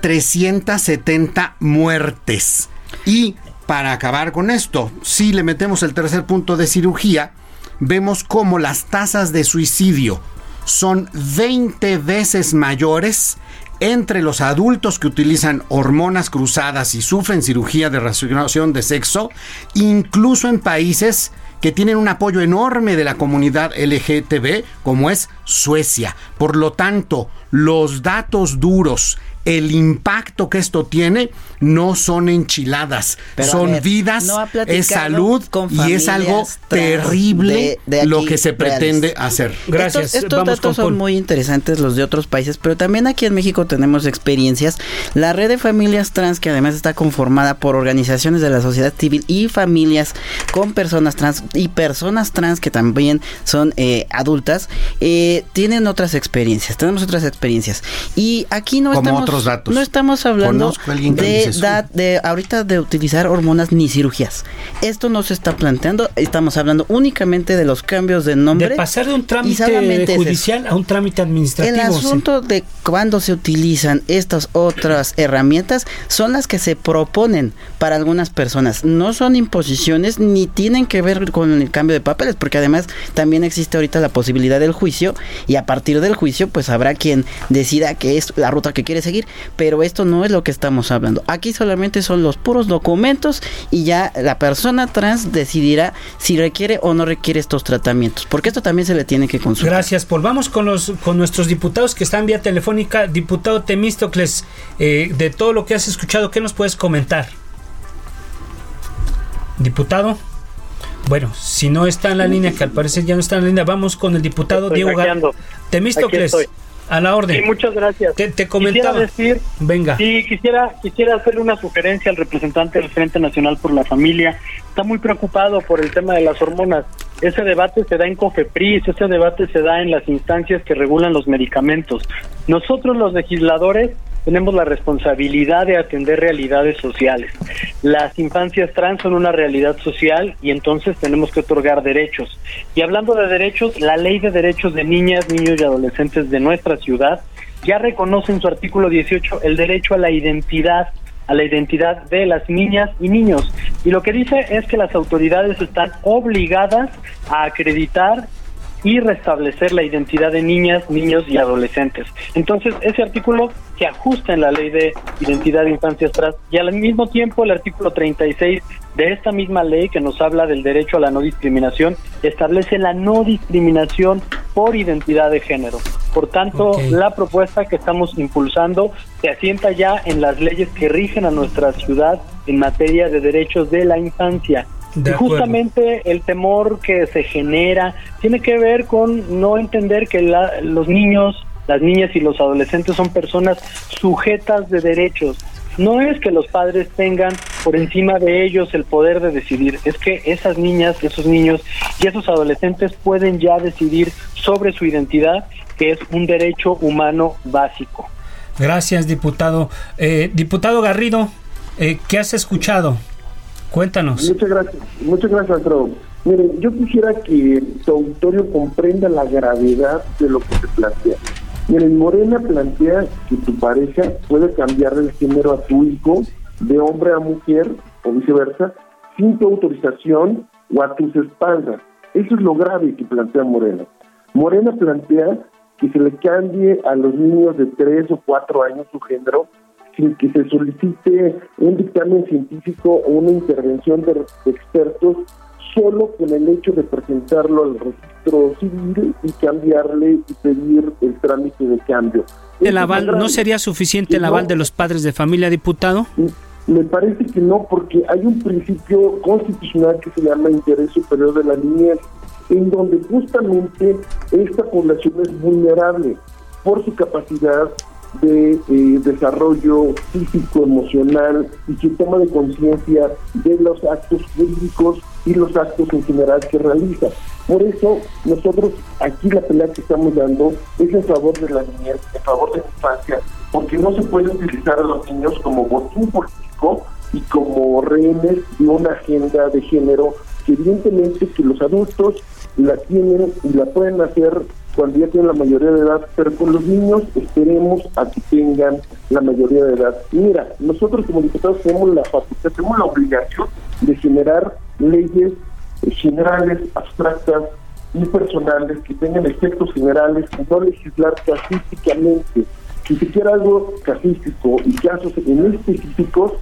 S6: 370 muertes. Y para acabar con esto, si le metemos el tercer punto de cirugía, vemos cómo las tasas de suicidio son 20 veces mayores entre los adultos que utilizan hormonas cruzadas y sufren cirugía de reasignación de sexo, incluso en países que tienen un apoyo enorme de la comunidad LGTB, como es Suecia. Por lo tanto, los datos duros el impacto que esto tiene no son enchiladas, son vidas, es salud y es algo terrible lo que se pretende hacer.
S5: Gracias. Estos, datos son muy interesantes los de otros países, pero también aquí en México tenemos experiencias. La red de familias trans, que además está conformada por organizaciones de la sociedad civil y familias con personas trans y personas trans que también son eh, adultas, eh, tienen otras experiencias. Tenemos otras experiencias. Y aquí no estamos
S6: datos.
S5: No estamos hablando de, de ahorita de utilizar hormonas ni cirugías. Esto no se está planteando. Estamos hablando únicamente de los cambios de nombre.
S1: De pasar de un trámite judicial a un trámite administrativo.
S5: El asunto de cuando se utilizan estas otras herramientas son las que se proponen para algunas personas. No son imposiciones ni tienen que ver con el cambio de papeles, porque además también existe ahorita la posibilidad del juicio y a partir del juicio pues habrá quien decida que es la ruta que quiere seguir pero esto no es lo que estamos hablando. Aquí solamente son los puros documentos y ya la persona trans decidirá si requiere o no requiere estos tratamientos, porque esto también se le tiene que consultar.
S1: Gracias, Paul. Vamos con los con nuestros diputados que están vía telefónica. Diputado Temístocles, eh, de todo lo que has escuchado, ¿qué nos puedes comentar? Diputado. Bueno, si no está en la línea, que al parecer ya no está en la línea, vamos con el diputado Diego García. Temístocles. A la orden.
S3: Sí, muchas gracias.
S1: Te, comentaba.
S3: Quisiera decir, Venga. Sí, quisiera, quisiera hacerle una sugerencia al representante del Frente Nacional por la Familia. Está muy preocupado por el tema de las hormonas. Ese debate se da en COFEPRIS, ese debate se da en las instancias que regulan los medicamentos. Nosotros los legisladores tenemos la responsabilidad de atender realidades sociales. Las infancias trans son una realidad social y entonces tenemos que otorgar derechos. Y hablando de derechos, la ley de derechos de niñas, niños y adolescentes de nuestra ciudad ya reconoce en su artículo 18 el derecho a la identidad a la identidad de las niñas y niños. Y lo que dice es que las autoridades están obligadas a acreditar y restablecer la identidad de niñas, niños y adolescentes. Entonces, ese artículo se ajusta en la ley de identidad de infancias trans y al mismo tiempo el artículo 36 de esta misma ley que nos habla del derecho a la no discriminación establece la no discriminación por identidad de género. Por tanto, la propuesta que estamos impulsando se asienta ya en las leyes que rigen a nuestra ciudad en materia de derechos de la infancia y justamente el temor que se genera tiene que ver con no entender que los niños, las niñas y los adolescentes son personas sujetas de derechos. No es que los padres tengan por encima de ellos el poder de decidir, es que esas niñas, esos niños y esos adolescentes pueden ya decidir sobre su identidad, que es un derecho humano básico.
S1: Gracias, diputado. Eh, diputado Garrido, eh, ¿qué has escuchado? Cuéntanos.
S7: Muchas gracias, muchas gracias, Pedro. Miren, yo quisiera que tu auditorio comprenda la gravedad de lo que se plantea. Miren, Morena plantea que tu pareja puede cambiar el género a tu hijo de hombre a mujer o viceversa sin tu autorización o a tus espaldas. Eso es lo grave que plantea Morena. Morena plantea que se le cambie a los niños de 3 o 4 años su género sin que se solicite un dictamen científico o una intervención de expertos, solo con el hecho de presentarlo al registro civil y cambiarle y pedir el trámite de cambio.
S1: ¿El aval no sería suficiente el aval de los padres de familia, diputado?
S7: Me parece que no, porque hay un principio constitucional que se llama interés superior de la niñez, en donde justamente esta población es vulnerable por su capacidad de eh, desarrollo físico, emocional y su toma de conciencia de los actos jurídicos y los actos en general que realiza. Por eso nosotros aquí la pelea que estamos dando es en favor de la niñez, en favor de la infancia, porque no se puede utilizar a los niños como botín político y como rehenes de una agenda de género que evidentemente que los adultos la tienen y la pueden hacer cuando ya tienen la mayoría de edad, pero con los niños esperemos a que tengan la mayoría de edad. mira, nosotros como diputados tenemos la facultad, tenemos la obligación de generar leyes generales, abstractas y personales que tengan efectos generales y no legislar casísticamente. Si se quiere algo casístico y casos específicos,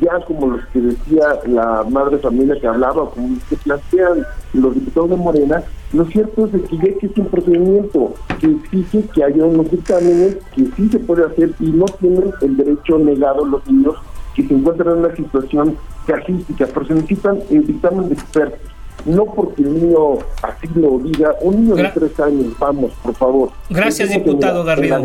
S7: ya como los que decía la madre familia que hablaba, como los que plantean los diputados de Morena, lo cierto es que ya existe un procedimiento que exige que haya unos dictámenes que sí se puede hacer y no tienen el derecho negado los niños que se encuentran en una situación cajística, pero se necesitan el dictamen de expertos no porque el niño así lo diga, un niño de tres años, vamos, por favor.
S1: Gracias, diputado Garrido.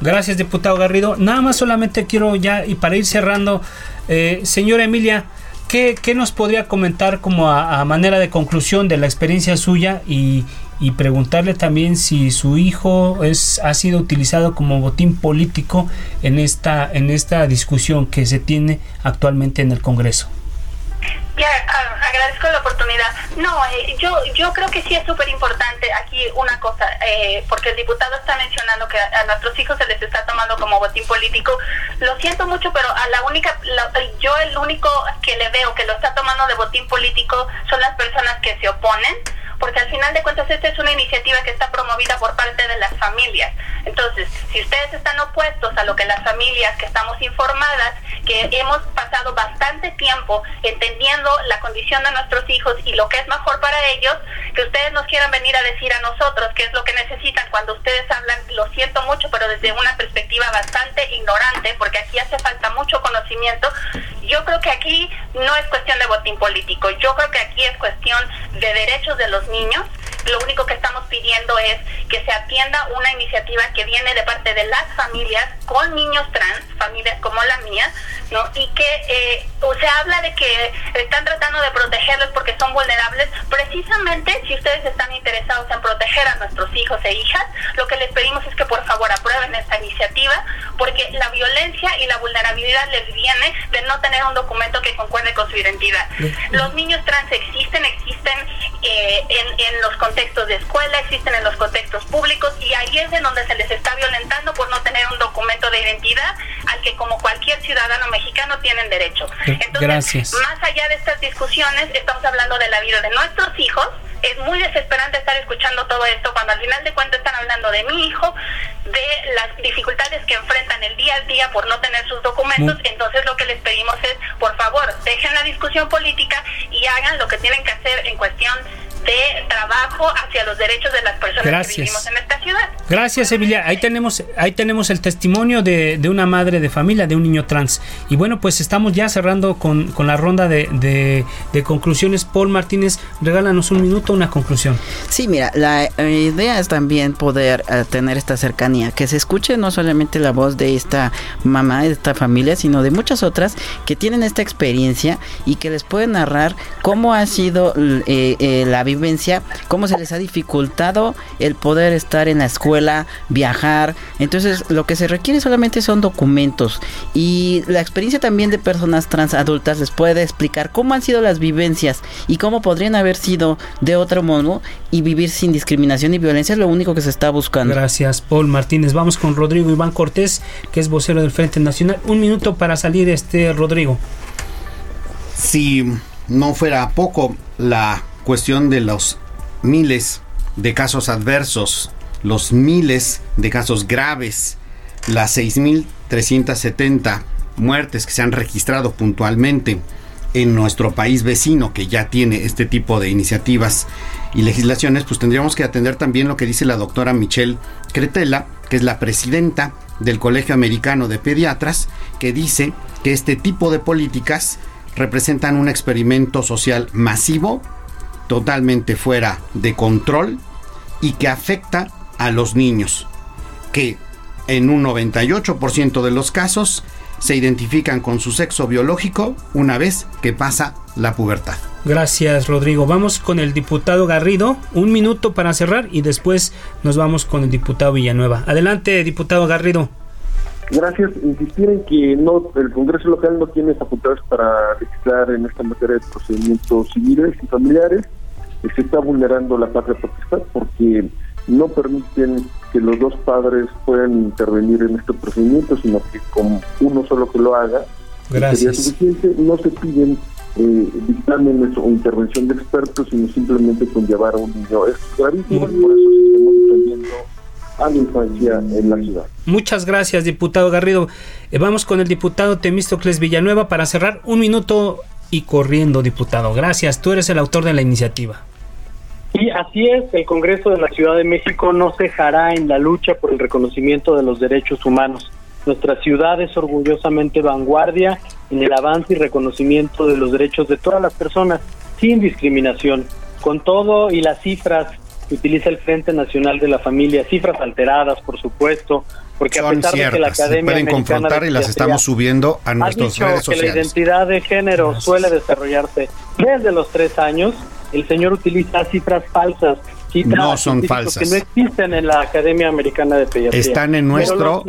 S1: Gracias, diputado Garrido. Nada más solamente quiero ya, y para ir cerrando, eh, señora Emilia, ¿qué, ¿qué, nos podría comentar como a, manera de conclusión de la experiencia suya y, y preguntarle también si su hijo es, ha sido utilizado como botín político en esta, en esta discusión que se tiene actualmente en el Congreso?
S11: Ya, agradezco la oportunidad. No, eh, yo yo creo que sí es súper importante aquí una cosa, eh, porque el diputado está mencionando que a, nuestros hijos se les está tomando como botín político. Lo siento mucho, pero a la única, yo el único que le veo que lo está tomando de botín político son las personas que se oponen porque al final de cuentas esta es una iniciativa que está promovida por parte de las familias. Entonces, si ustedes están opuestos a lo que las familias que estamos informadas, que hemos pasado bastante tiempo entendiendo la condición de nuestros hijos y lo que es mejor para ellos, que ustedes nos quieran venir a decir a nosotros qué es lo que necesitan cuando ustedes hablan, lo siento mucho, pero desde una perspectiva bastante ignorante, porque aquí hace falta mucho conocimiento. Yo creo que aquí no es cuestión de botín político, yo creo que aquí es cuestión de derechos de los niños. Lo único que estamos pidiendo es que se atienda una iniciativa que viene de parte de las familias con niños trans, familias como la mía, ¿no? Y que eh, se habla de que están tratando de protegerlos porque son vulnerables. Precisamente, si ustedes están interesados en proteger a nuestros hijos e hijas, lo que les pedimos es que por favor aprueben esta iniciativa, porque la violencia y la vulnerabilidad les viene de no tener un documento que concuerde con su identidad. Los niños trans existen, existen eh, en, en los contextos de escuela, existen en los contextos públicos y ahí es en donde se les está violentando por no tener un documento de identidad, al al que como cualquier ciudadano mexicano tienen derecho.
S1: Entonces,
S11: más allá de estas discusiones, estamos hablando de la vida de nuestros hijos. Es muy desesperante estar escuchando todo esto cuando al final de cuentas están hablando de mi hijo, de las dificultades que enfrentan el día a día por no tener sus documentos. Entonces lo que les pedimos es, por favor, dejen la discusión política y hagan lo que tienen que hacer en cuestión de trabajo hacia los derechos de las personas que vivimos en esta ciudad.
S1: Gracias, Emilia. Ahí tenemos, ahí tenemos el testimonio de, de, una madre de familia, de un niño trans. Y bueno, pues estamos ya cerrando con, con la ronda de, de, de, conclusiones. Paul Martínez, regálanos un minuto, una conclusión.
S5: Sí, mira, la idea es también poder uh, tener esta cercanía, que se escuche no solamente la voz de esta mamá, de esta familia, sino de muchas otras que tienen esta experiencia y que les pueden narrar cómo ha sido eh, eh, la vivencia, cómo se les ha dificultado el poder estar en la escuela, viajar. Entonces, lo que se requiere solamente son documentos. Y la experiencia también de personas trans adultas les puede explicar cómo han sido las vivencias y cómo podrían haber sido de otro modo y vivir sin discriminación y violencia es lo único que se está buscando.
S1: Gracias, Paul Martínez. Vamos con Rodrigo Iván Cortés, que es vocero del Frente Nacional. Un minuto para salir, este Rodrigo.
S6: Si no fuera poco la cuestión de los miles de casos adversos, los miles de casos graves, las 6.370 muertes que se han registrado puntualmente en nuestro país vecino que ya tiene este tipo de iniciativas y legislaciones, pues tendríamos que atender también lo que dice la doctora Michelle Cretella, que es la presidenta del Colegio Americano de Pediatras, que dice que este tipo de políticas representan un experimento social masivo totalmente fuera de control y que afecta a los niños, que en un 98% de los casos se identifican con su sexo biológico una vez que pasa la pubertad.
S1: Gracias, Rodrigo. Vamos con el diputado Garrido. Un minuto para cerrar y después nos vamos con el diputado Villanueva. Adelante, diputado Garrido.
S7: Gracias. Insistir en que no el Congreso local no tiene facultades para legislar en esta materia de procedimientos civiles y familiares se está vulnerando la patria potestad porque no permiten que los dos padres puedan intervenir en este procedimiento, sino que con uno solo que lo haga
S1: sería
S7: suficiente. No se piden eh, dictámenes o intervención de expertos, sino simplemente con llevar a un niño. Es gravísimo y por eso seguimos defendiendo a la infancia en la ciudad.
S1: Muchas gracias, diputado Garrido. Eh, vamos con el diputado Temístocles Villanueva para cerrar un minuto y corriendo, diputado. Gracias, tú eres el autor de la iniciativa.
S3: Y así es, el Congreso de la Ciudad de México no cejará en la lucha por el reconocimiento de los derechos humanos. Nuestra ciudad es orgullosamente vanguardia en el avance y reconocimiento de los derechos de todas las personas, sin discriminación. Con todo y las cifras que utiliza el Frente Nacional de la Familia, cifras alteradas, por supuesto, porque
S6: Son
S3: a pesar
S6: ciertas,
S3: de que la Academia
S6: se pueden confrontar y las estamos subiendo a nuestras redes
S3: que la
S6: sociales.
S3: identidad de género suele desarrollarse desde los tres años, el señor utiliza cifras falsas. cifras
S6: No son
S3: científicos
S6: falsas.
S3: Que no existen en la Academia Americana de Pediatría.
S6: Están en nuestra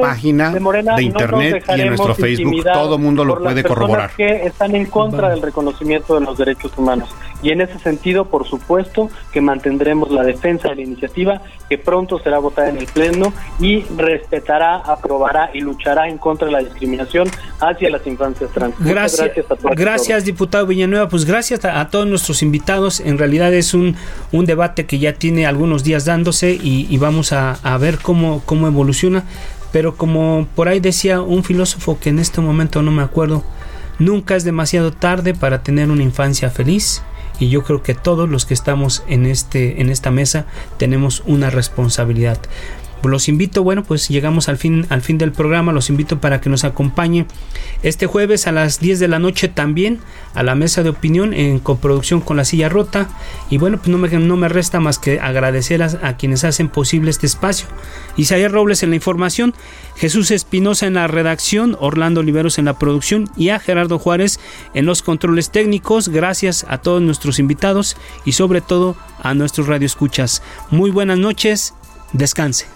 S6: página de,
S3: Morena nos
S6: internet y en nuestro Facebook. Todo mundo lo puede corroborar.
S3: que están en contra del reconocimiento de los derechos humanos. Y en ese sentido, por supuesto, que mantendremos la defensa de la iniciativa, que pronto será votada en el Pleno y respetará, aprobará y luchará en contra de la discriminación hacia las infancias trans.
S1: Gracias,
S3: gracias a todos.
S1: gracias diputado Villanueva. Pues gracias a, a todos nuestros invitados. En realidad es un, un debate que ya tiene algunos días dándose y, y vamos a, a ver cómo, cómo evoluciona. Pero como por ahí decía un filósofo que en este momento no me acuerdo, nunca es demasiado tarde para tener una infancia feliz. Y yo creo que todos los que estamos en, este, en esta mesa tenemos una responsabilidad. Los invito, bueno, pues llegamos al fin, al fin del programa, los invito para que nos acompañe este jueves a las 10 de la noche también a la mesa de opinión en coproducción con la silla rota. Y bueno, pues no me, no me resta más que agradecer a, quienes hacen posible este espacio. Isaías Robles en la información, Jesús Espinosa en la redacción, Orlando Oliveros en la producción y a Gerardo Juárez en los controles técnicos. Gracias a todos nuestros invitados y sobre todo a nuestros radioescuchas. Muy buenas noches, descanse.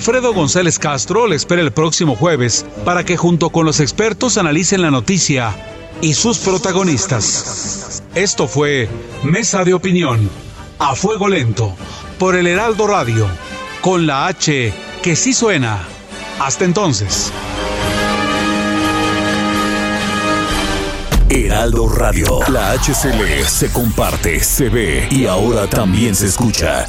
S9: Alfredo González Castro le espera el próximo jueves para que junto con los expertos analicen la noticia y sus protagonistas. Esto fue Mesa de Opinión, a fuego lento, por el Heraldo Radio, con la H que sí suena. Hasta entonces.
S10: Heraldo Radio. La HCL se comparte, se ve y ahora también se escucha.